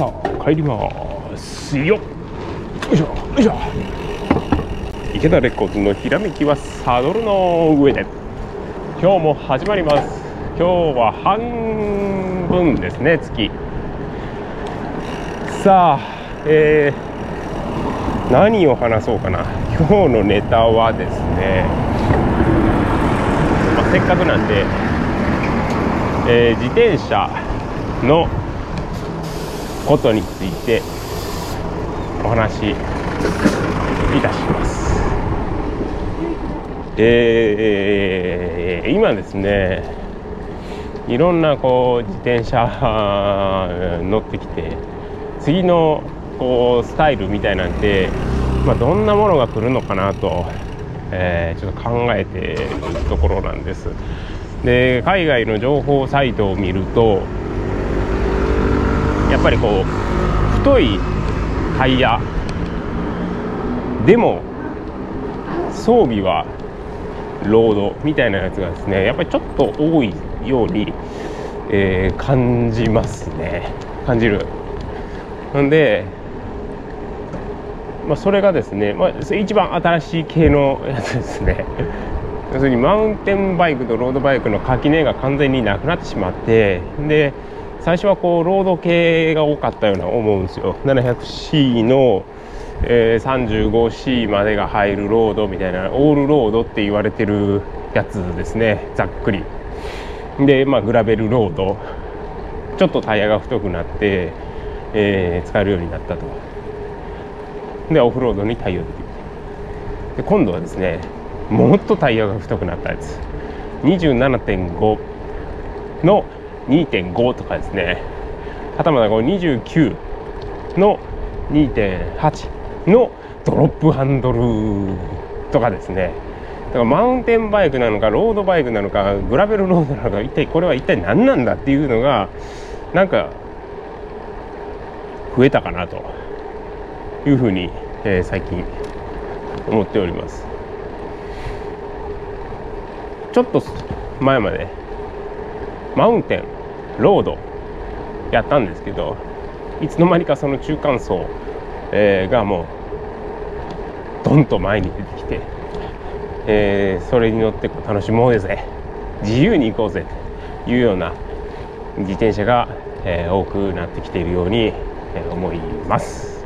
さあ帰りますよ。よいしょよいしょ。池田レコーズのひらめきはサドルの上で。今日も始まります。今日は半分ですね月。さあえー、何を話そうかな。今日のネタはですね、まあ、せっかくなんで、えー、自転車のことについてお話しいたします。えー、今ですねいろんなこう自転車乗ってきて次のこうスタイルみたいなんで、まあ、どんなものが来るのかなと、えー、ちょっと考えているところなんです。で海外の情報サイトを見るとやっぱりこう太いタイヤでも装備はロードみたいなやつがですねやっぱりちょっと多いように、えー、感じますね。感じる。なんで、まあ、それがですね、まあ、一番新しい系のやつですね。要するにマウンテンバイクとロードバイクの垣根が完全になくなってしまってで最初はこうロード系が多かったような思うんですよ。700C の、えー、35C までが入るロードみたいなオールロードって言われてるやつですね。ざっくり。でまあグラベルロード。ちょっとタイヤが太くなって、えー、使えるようになったと。でオフロードに対応できる。で今度はですねもっとタイヤが太くなったやつ。27.5の2.5とかですね。はたまたこの29の2.8のドロップハンドルとかですね。だからマウンテンバイクなのかロードバイクなのかグラベルロードなのか一体これは一体何なんだっていうのがなんか増えたかなというふうに、えー、最近思っております。ちょっと前までマウンテンロードやったんですけどいつの間にかその中間層、えー、がもうドンと前に出てきて、えー、それに乗って楽しもうぜ自由に行こうぜというような自転車が、えー、多くなってきているように、え思います。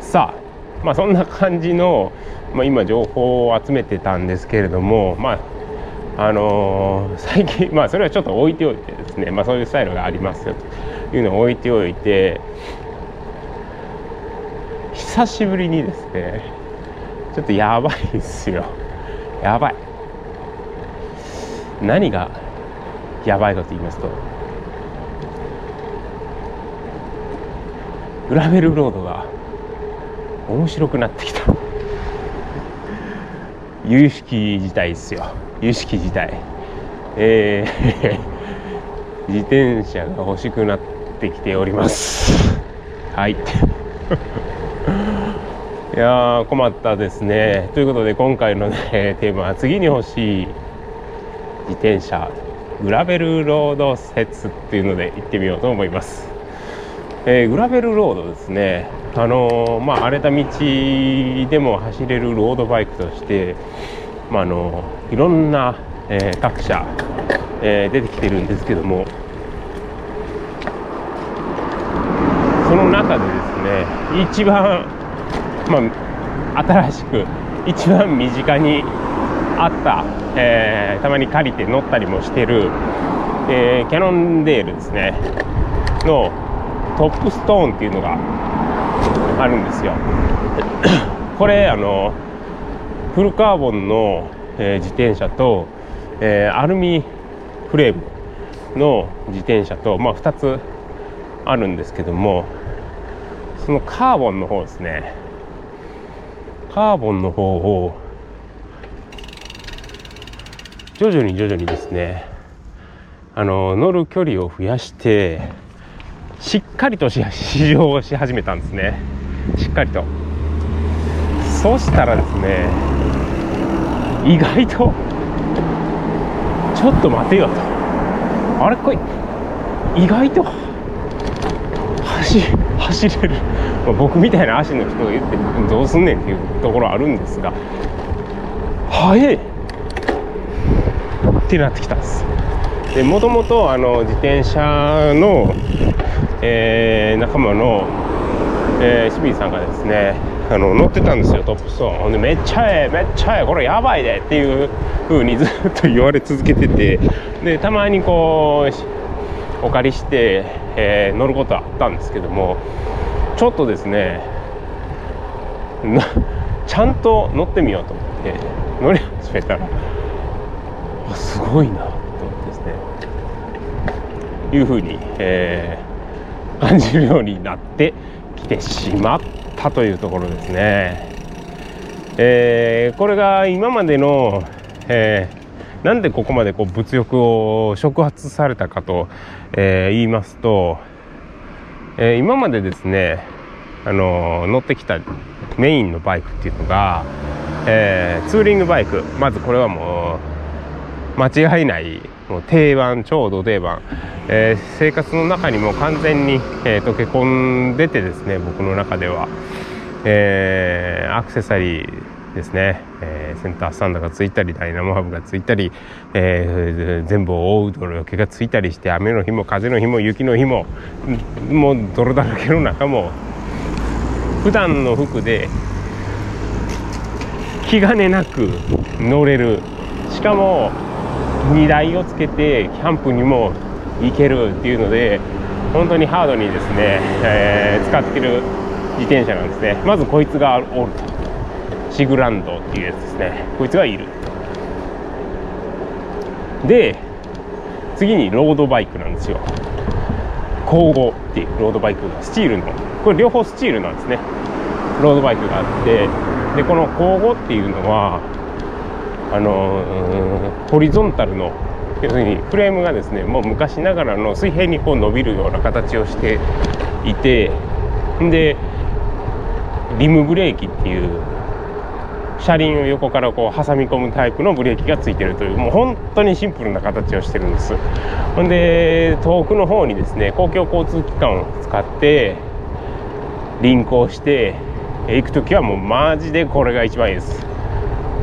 さあまあそんな感じの、まあ、今情報を集めてたんですけれどもまああの、最近まあそれはちょっと置いておいてですね、まあ、そういうスタイルがありますよというのを置いておいて久しぶりにですねちょっとやばいですよ。やばい。何がやばいかと言いますとグラベルロードが面白くなってきた。有識自体ですよ。有識自体。えー、自転車が欲しくなってきております。はい。いや困ったですね。ということで今回のねテーマは次に欲しい自転車グラベルロード説っていうので行ってみようと思います、えー、グラベルロードですね。あのー、まあ荒れた道でも走れるロードバイクとしてまあ、あのいろんな、えー、各社、えー、出てきてるんですけどもその中でですね一番、まあ、新しく一番身近にあった、えー、たまに借りて乗ったりもしてる、えー、キャノンデールですねのトップストーンっていうのがあるんですよ。これあのフルカーボンの、え、自転車と、え、アルミフレームの自転車と、まあ、2つあるんですけどもそのカーボンの方ですね。カーボンの方を徐々に徐々にですねあの乗る距離を増やしてしっかりと試乗をし始めたんですね。しっかりと。そしたらですね意外とちょっと待てよと。あれ？これ意外と走走れる、まあ、僕みたいな足の人が言ってどうすんねんっていうところあるんですが。速えってなってきたんです。でもともとあの自転車の、えー、仲間の、えー、清水さんがですねあの乗ってたんですよトップストーン。ほんでめっちゃええめっちゃええこれやばいでっていう風に ずっと言われ続けてて。でたまにこうお借りして、えー、乗ることあったんですけどもちょっとですねちゃんと乗ってみようと思って乗り始めたらすごいなと思ってですね。いうふうに、えー、感じるようになってきてしまった。というところですね。えー、これが今までの、えー、なんでここまでこう物欲を触発されたかと、えー、言いますと、え、今までですね、あの乗ってきたメインのバイクっていうのが、え、ツーリングバイクまずこれはもう間違いないもう定番超度定番、えー、生活の中にも完全に、えー、溶け込んでてですね僕の中では、えー、アクセサリーですね、え、センタースタンドがついたりダイナモハブがついたり、え、全部を覆う泥よけがついたりして雨の日も風の日も雪の日ももう泥だらけの中も普段の服で気兼ねなく乗れる。しかも荷台をつけてキャンプにも行けるっていうので本当にハードにですね、えー、使ってる自転車なんですね。まずこいつがおる。とシグランドっていうやつですね。こいつがいる。で次にロードバイクなんですよ。交互っていうロードバイクがスチールの。これ両方スチールなんですね。ロードバイクがあってでこの交互っていうのはあのホリゾンタルの要するにフレームがですねもう昔ながらの水平にこう伸びるような形をしていてでリムブレーキっていう車輪を横からこう挟み込むタイプのブレーキがついてるというもう本当にシンプルな形をしてるんです。ほんで遠くの方にですね公共交通機関を使って輪行して行く時はもうマジでこれが一番いいです。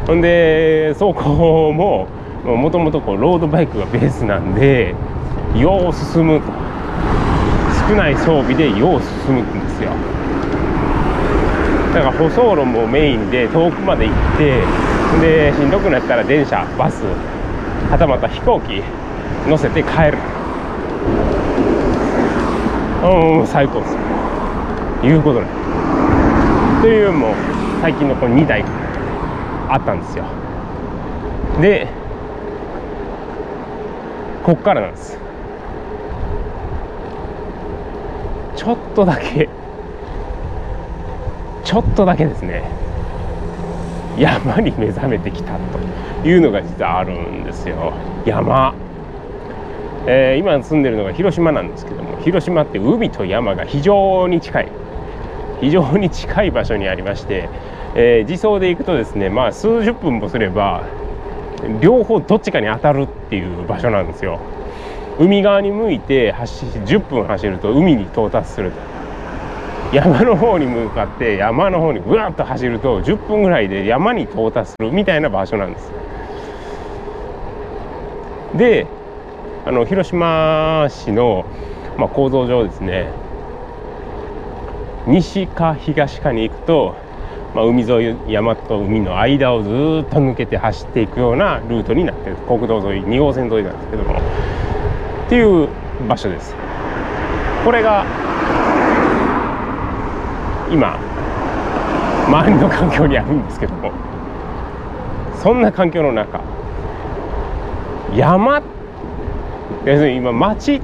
ほんで走行ももともとロードバイクがベースなんでよう進むと。少ない装備でよう進むんですよ。だから舗装路もメインで遠くまで行ってでしんどくなったら電車バスはたまた飛行機乗せて帰る。うん最高です。いうことねというのも最近のこの2台。あったんですよ。でこっからなんです。ちょっとだけちょっとだけですね。山に目覚めてきたというのが実はあるんですよ。山、えー、今住んでるのが広島なんですけども広島って海と山が非常に近い。非常に近い場所にありましてえー、自走で行くとですねまあ数十分もすれば両方どっちかに当たるっていう場所なんですよ。海側に向いて走10分走ると海に到達する山の方に向かって山の方にぐわっと走ると10分ぐらいで山に到達するみたいな場所なんです。であの広島市の、まあ、構造上ですね西か東かに行くとまあ、海沿い山と海の間をずっと抜けて走っていくようなルートになってる。国道沿い2号線沿いなんですけども。っていう場所です。これが今周りの環境にあるんですけども。そんな環境の中山要するに今町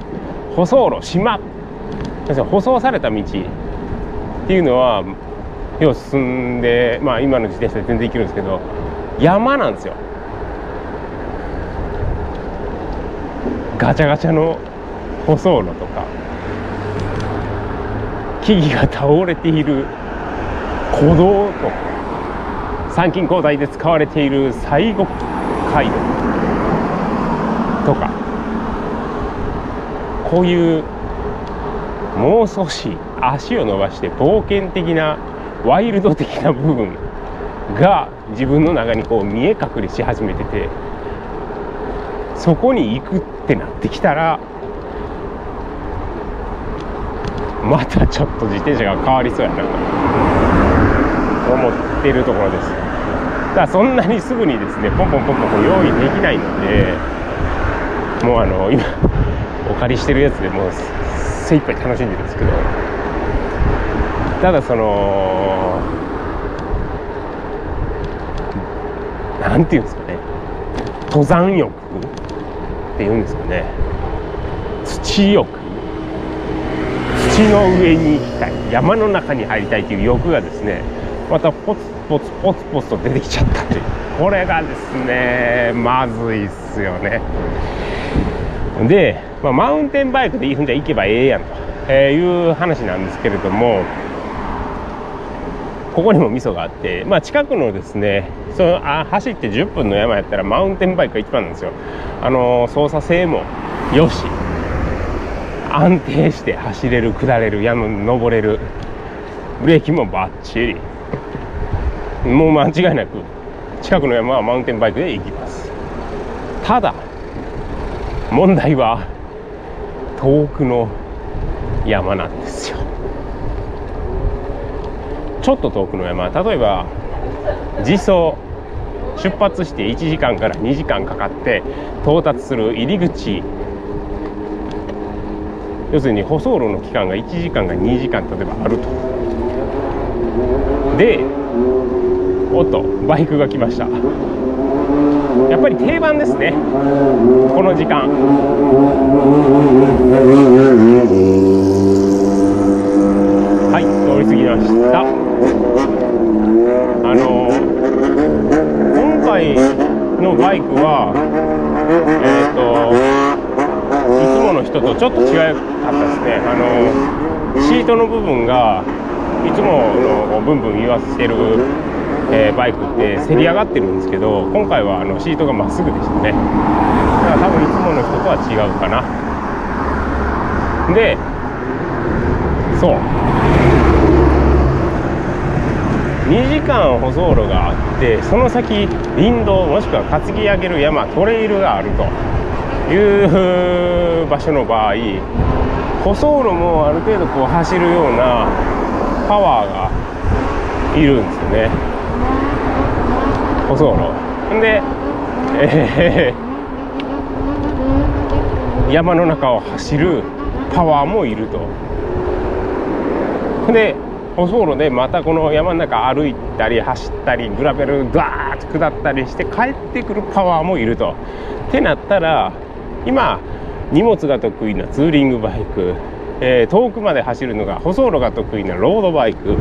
舗装路島。要するに舗装された道っていうのは手を進んで、まあ、今の自転車で全然行けるんですけど山なんですよ。ガチャガチャの舗装路とか木々が倒れている古道とか参勤交代で使われている西国街道とかこういうもう少し足を伸ばして冒険的なワイルド的な部分が自分の中にこう見え隠れし始めててそこに行くってなってきたらまたちょっと自転車が変わりそうやなと思ってるところです。だからそんなにすぐにですねポンポンポンポン用意できないのでもうあの今お借りしてるやつでもう精一杯楽しんでるんですけどただそのなんていうんですかね。登山欲っていうんですかね。土欲。土の上に行きたい。山の中に入りたいという欲がですねまたポツポツポツポツと出てきちゃったという。これがですねまずいっすよね。で、まあ、マウンテンバイクでいいふんじゃ行けばええやんと、えいう話なんですけれどもここにも味噌があって、まあ、近くのですねそのあ走って10分の山やったらマウンテンバイクが一番なんですよ。あの操作性もよし。安定して走れる下れる山登れる。ブレーキもバッチリ。もう間違いなく近くの山はマウンテンバイクで行きます。ただ問題は遠くの山なんですよ。ちょっと遠くの山。例えば自走出発して1時間から2時間かかって到達する入り口。要するに舗装路の期間が1時間が2時間例えばあると。でおっとバイクが来ました。やっぱり定番ですね。この時間。はい通り過ぎました。あの今回のバイクはえっ、ー、といつもの人とちょっと違かったですね。あのシートの部分がいつものブンブン言わせてるえー、バイクってせり上がってるんですけど今回はあのシートがまっすぐでしたね。だから多分いつもの人とは違うかな。でそう。2時間舗装路があってその先林道もしくは担ぎ上げる山トレイルがあると。いう場所の場合舗装路もある程度こう走るようなパワーがいるんですよね。舗装路で、えー、山の中を走るパワーもいると。で舗装路でまたこの山の中歩いたり走ったりグラベルダーッと下ったりして帰ってくるパワーもいると。ってなったら今荷物が得意なツーリングバイク、えー、遠くまで走るのが舗装路が得意なロードバイク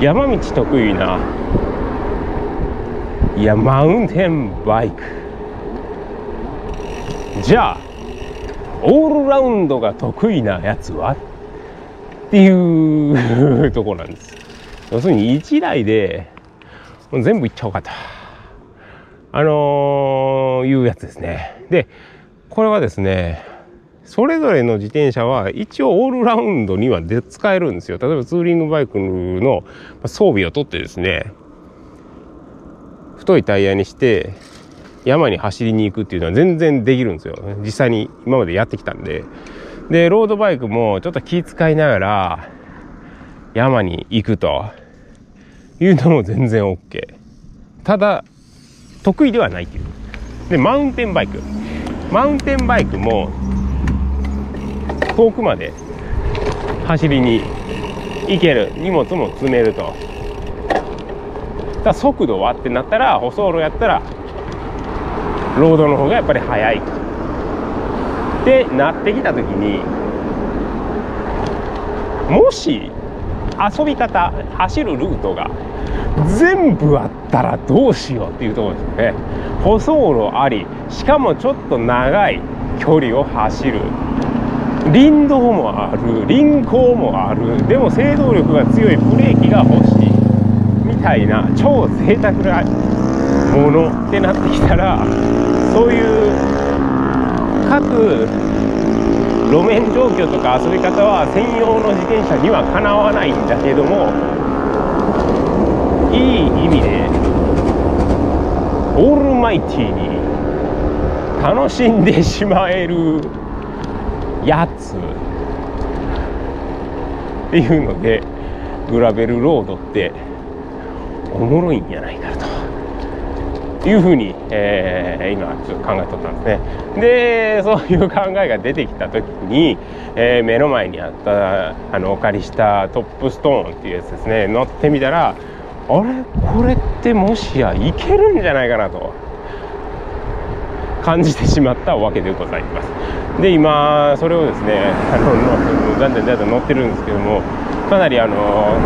山道得意ないやマウンテンバイク。じゃあオールラウンドが得意なやつは？っていうとこなんです。要するに1台で全部いっちゃおうかと。あのー、いうやつですね。でこれはですねそれぞれの自転車は一応オールラウンドにはで使えるんですよ。例えばツーリングバイクの装備を取ってですね太いタイヤにして山に走りに行くっていうのは全然できるんですよ。実際に今までやってきたんで。でロードバイクもちょっと気遣いながら山に行くと。いうのも全然 OK ただ得意ではないっていう。でマウンテンバイク。マウンテンバイクも遠くまで走りに行ける。荷物も積めると。だ速度はってなったら舗装路やったらロードの方がやっぱり速い。ってなってきた時にもし遊び方走るルートが全部あったらどうしようっていうところですよね。舗装路ありしかもちょっと長い距離を走る。林道もある林行もある。でも制動力が強いブレーキが欲しい。みたいな超贅沢なものってなってきたらそういう各路面状況とか遊び方は専用の自転車にはかなわないんだけどもいい意味でオールマイティに楽しんでしまえるやつっていうのでグラベルロードっておもろいんじゃないかと。いうふうに、えー、今ちょっと考えとったんですね。でそういう考えが出てきた時に、えー、目の前にあったあのお借りしたトップストーンっていうやつですね。乗ってみたらあれ？これってもしやいけるんじゃないかなと。感じてしまったわけでございます。で今それをですねあのだんだんだんだん乗ってるんですけどもかなりあの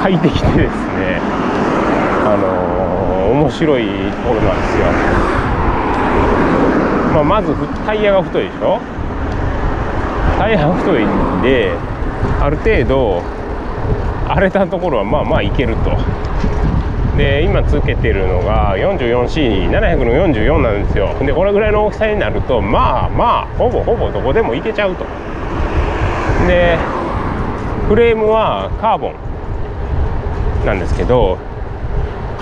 快適でですね白いところなんですよ、まあ、まずタイヤが太いでしょ？タイヤが太いんである程度荒れたところはまあまあいけると。で今つけてるのが 44C700 の44なんですよ。でこれぐらいの大きさになるとまあまあほぼほぼどこでもいけちゃうと。でフレームはカーボンなんですけど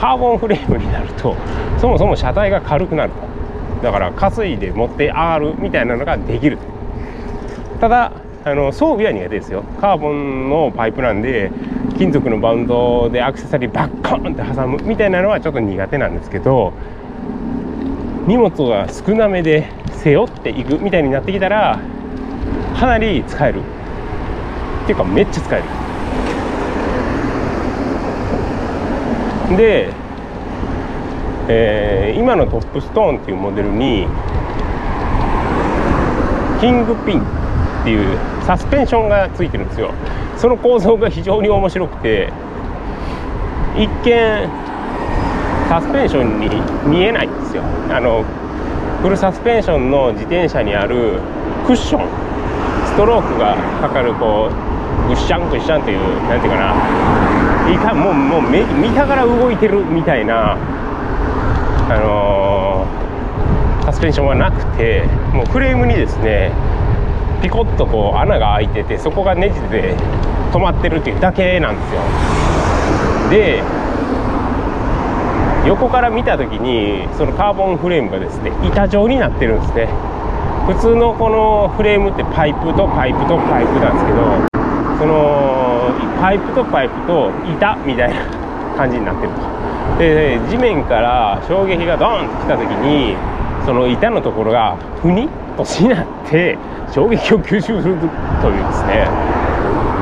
カーボンフレームになるとそもそも車体が軽くなる。とだから担いで持って上がるみたいなのができるただあの装備は苦手ですよ。カーボンのパイプなんで金属のバウンドでアクセサリーバッコーンって挟むみたいなのはちょっと苦手なんですけど荷物が少なめで背負っていくみたいになってきたらかなり使える。っていうかめっちゃ使える。で、えー、今のトップストーンっていうモデルにキングピンっていうサスペンションがついてるんですよ。その構造が非常に面白くて一見サスペンションに見えないんですよ。あのフルサスペンションの自転車にあるクッション。ストロークがかかるこうグッシャングッシャンという何ていうかな。いかもうもう見たから動いてるみたいなあのー、サスペンションはなくてもうフレームにですねピコッとこう穴が開いててそこがネジで止まってるっていうだけなんですよ。で横から見た時にそのカーボンフレームがですね板状になってるんですね。普通のこのフレームってパイプとパイプとパイプなんですけどそのパイプとパイプと板みたいな感じになってるとで地面から衝撃がドーンと来た時にその板のところがふにっとしなって衝撃を吸収するというですね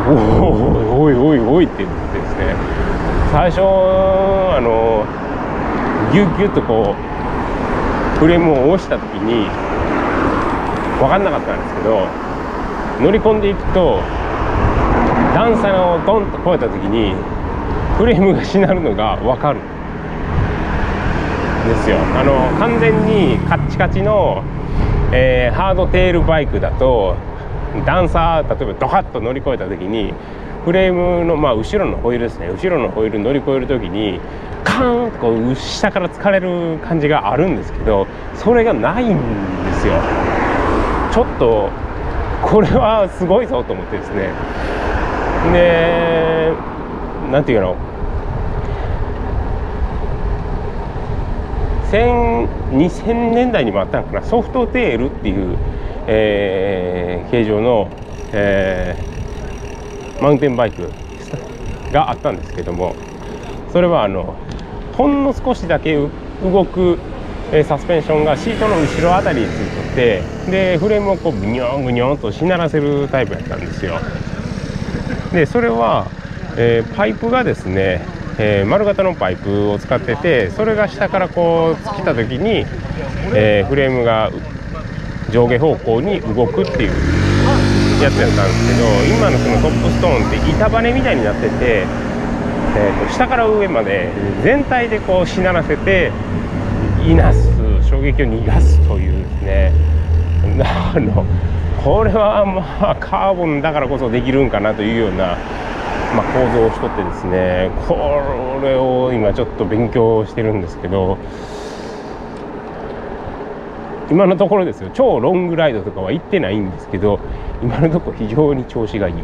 おいおいおいおいって言ってですね最初あのギュッギュッとこうフレームを押した時に分かんなかったんですけど乗り込んでいくと段差をドンと越えた時にフレームがしなるのが分かる。ですよ。あの完全にカッチカチのえー、ハードテールバイクだと段差例えばドカッと乗り越えた時にフレームの、まあ、後ろのホイールですね。後ろのホイール乗り越える時にカーンとこう下から疲れる感じがあるんですけどそれがないんですよ。ちょっとこれはすごいぞと思ってですね。で何て言うの？2000年代にもあったのかな？ソフトテールっていう、えー、形状の、えー、マウンテンバイクがあったんですけどもそれはあのほんの少しだけ動く、えー、サスペンションがシートの後ろあたりについとってでフレームをこうグニョングニョンとしならせるタイプやったんですよ。でそれは、えー、パイプがですねえー、丸型のパイプを使っててそれが下からこう来た時に、えー、フレームが上下方向に動くっていうやつやったんですけど今のそのトップストーンって板バネみたいになってて、えー、と下から上まで全体でこうしならせていなす衝撃を逃がすというですね あのこれはまあカーボンだからこそできるんかなというようなまあ、構造をしとってですねこれを今ちょっと勉強してるんですけど今のところですよ。超ロングライドとかは行ってないんですけど今のところ非常に調子がいい。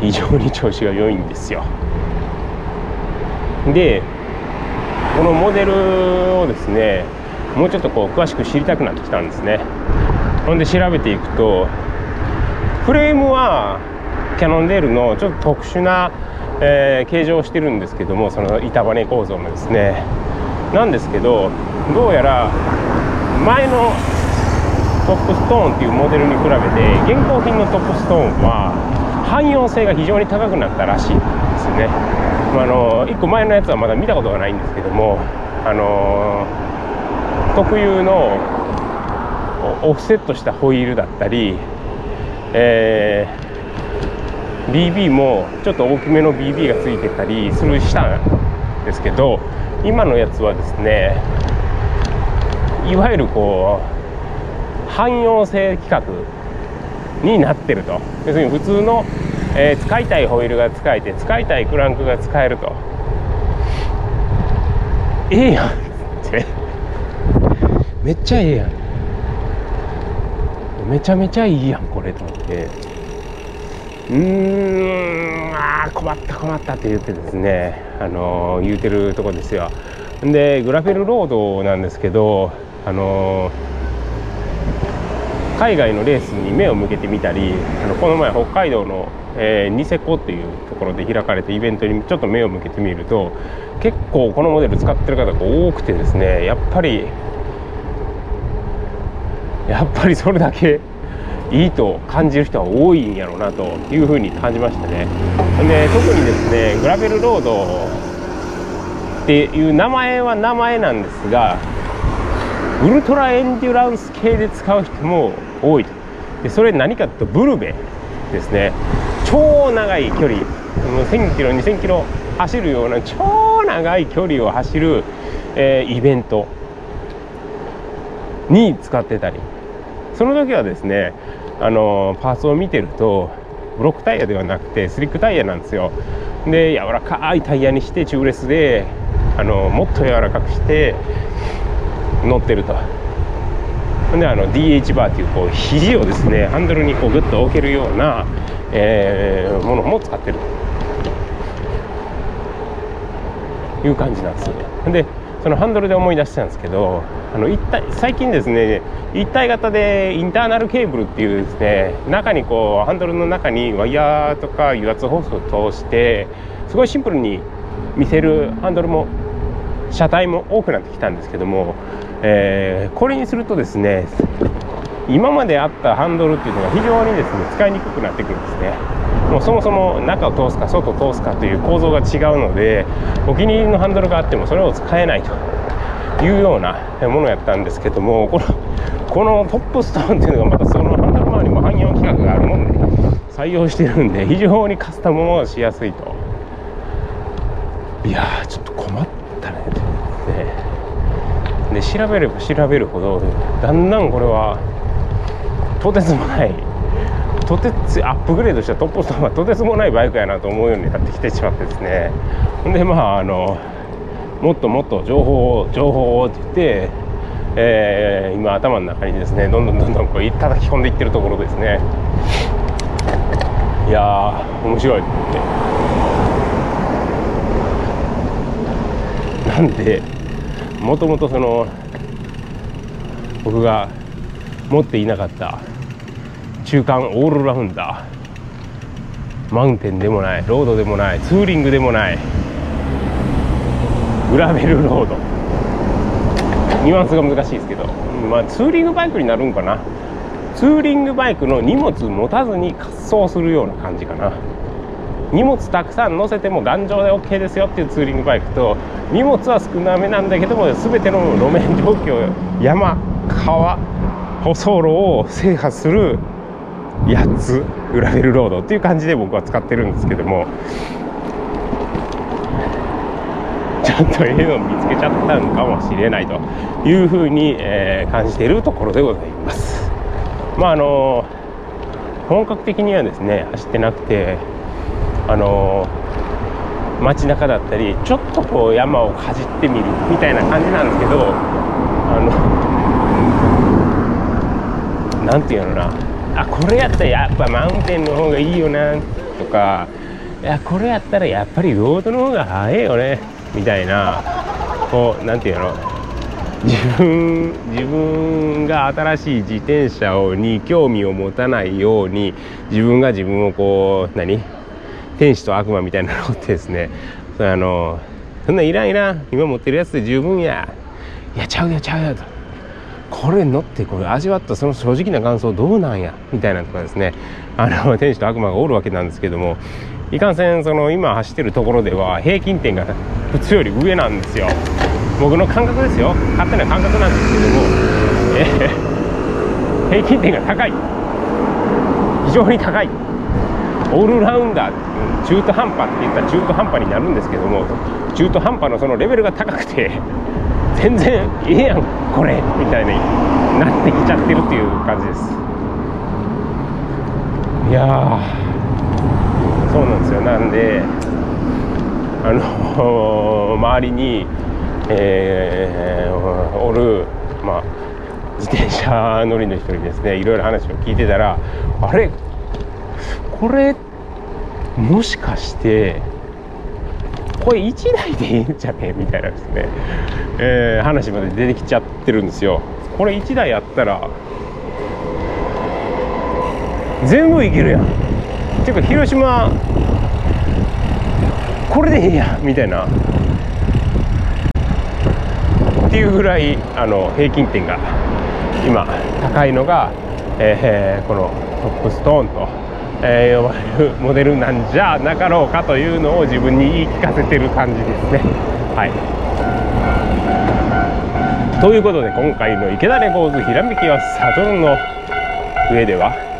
非常に調子が良いんですよ。でこのモデルをですねもうちょっとこう詳しく知りたくなってきたんですね。ほんで調べていくとフレームはキャノンデールのちょっと特殊な、えー、形状をしてるんですけどもその板バネ構造のですね。なんですけどどうやら前のトップストーンっていうモデルに比べて現行品のトップストーンは汎用性が非常に高くなったらしいんですね、まあ、あの1個前のやつはまだ見たことがないんですけどもあの特有のオフセットしたホイールだったり、えー、BB もちょっと大きめの BB がついてたりするしたんですけど今のやつはですねいわゆるこう汎用性規格になってると。要するに普通の、えー、使いたいホイールが使えて使いたいクランクが使えると。ええやんって。めっちゃええやん。めちゃめちゃいいやんこれと思って。うーんあ困った困ったって言ってですねあのー、言うてるとこですよ。でグラフェルロードなんですけどあの海外のレースに目を向けてみたりあのこの前北海道の、えー、ニセコっていうところで開かれたイベントにちょっと目を向けてみると結構このモデル使ってる方が多くてですねやっぱりやっぱりそれだけいいと感じる人は多いんやろうなというふうに感じましたね。で特にですねグラベルロードっていう名前は名前なんですがウルトラエンデュランス系で使う人も多いと。でそれ何かというとブルベですね。超長い距離。1000キロ2000キロ走るような超長い距離を走る、えー、イベントに使ってたり。その時はですねあのパーツを見てるとブロックタイヤではなくてスリックタイヤなんですよ。で柔らかいタイヤにしてチューレスであのもっと柔らかくして乗ってると。であの DH バーっていうこう肘をですねハンドルにこうグッと置けるような、えー、ものも使ってる。という感じなんですよでそのハンドルで思い出したんですけどあの一体最近ですね一体型でインターナルケーブルっていうですね中にこうハンドルの中にワイヤーとか油圧ホースを通してすごいシンプルに見せるハンドルも車体も多くなってきたんですけどもえー、これにするとですね今まであったハンドルっていうのが非常にですね使いにくくなってくるんですね。もうそもそも中を通すか外を通すかという構造が違うのでお気に入りのハンドルがあってもそれを使えないと。いうようなものやったんですけどもこのこのトップストーンっていうのがまたそのハンドル周りも汎用規格があるもんで採用してるんで非常にカスタムもしやすいと。いやーちょっと困ったねね。で調べれば調べるほどだんだんこれはとてつもないとてつアップグレードしたトップストーンはとてつもないバイクやなと思うようになってきてしまってですね。ほんでまああのもっともっと情報を情報をって言って、えー、今頭の中にですねどんどんどんどんこう叩き込んでいってるところですね。いや面白いって。なんでもともとその僕が持っていなかった中間オールラウンダー。マウンテンでもないロードでもないツーリングでもないグラベルロード。ニュアンスが難しいですけど。まあツーリングバイクになるんかな。ツーリングバイクの荷物持たずに滑走するような感じかな。荷物たくさん乗せても頑丈で OK ですよっていうツーリングバイクと荷物は少なめなんだけども全ての路面状況山川舗装路を制覇するやつグラベルロードっていう感じで僕は使ってるんですけども。んとええのを見つけちゃったのかもしれないというふうに、えー、感じているところでございます。まああの本格的にはですね走ってなくてあの街中だったりちょっとこう山をかじってみるみたいな感じなんですけどあのなんていうのなあこれやったらやっぱマウンテンの方がいいよなとかいやこれやったらやっぱりロードの方が早いよねみたいなこうなんていうの自分自分が新しい自転車に興味を持たないように自分が自分をこう何？天使と悪魔みたいなのってですねそあのそんないらんいらん。今持ってるやつで十分や。いやちゃうよちゃうよと。これ乗ってこれ味わったその正直な感想どうなんや？みたいなとかですね。あの天使と悪魔がおるわけなんですけどもいかんせんその今走ってるところでは平均点が普通より上なんですよ。僕の感覚ですよ。勝手な感覚なんですけども、平均点が高い。非常に高い。オールラウンダー中途半端って言ったら中途半端になるんですけども中途半端のそのレベルが高くて全然ええやんこれみたいになってきちゃってるっていう感じです。いやそうなんですよ。なんであの 周りに、えー、おるまあ自転車乗りの人にですね。いろいろ話を聞いてたらあれ？これもしかしてこれ1台でいいんじゃね？みたいなですね、えー、話まで出てきちゃってるんですよ。これ1台やったら全部いけるやん。ていうか広島これでええやみたいなっていうぐらいあの平均点が今高いのが、えー、このトップストーンとえー、呼ばれるモデルなんじゃなかろうかというのを自分に言い聞かせてる感じですね。はいということで今回の池田レコーズひらめきはサドルの上では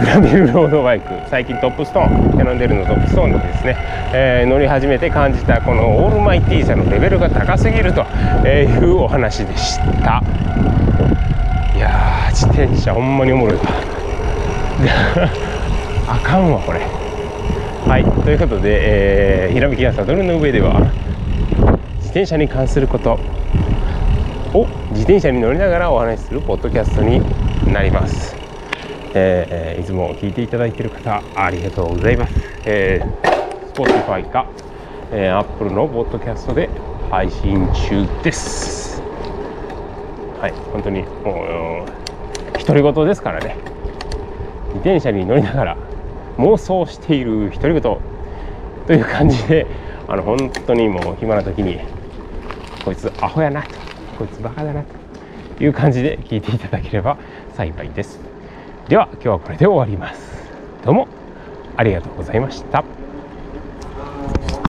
グラベルロードバイク最近トップストーンキャノンデルのトップストーンでですね、えー、乗り始めて感じたこのオールマイティーさのレベルが高すぎるというお話でした。いや自転車ほんまにおもろいわ。あかんわこれ。はいということで、えー、ひらめきやサドルの上では自転車に関することを自転車に乗りながらお話しするポッドキャストになります、えー、いつも聞いていただいている方ありがとうございます、えー、Spotify か、えー、Apple のポッドキャストで配信中です。はい本当にもう独り言ですからね。自転車に乗りながら妄想している独り言という感じであの本当にもう暇な時にこいつアホやなとこいつバカだなという感じで聞いていただければ幸いです。では今日はこれで終わります。どうもありがとうございました。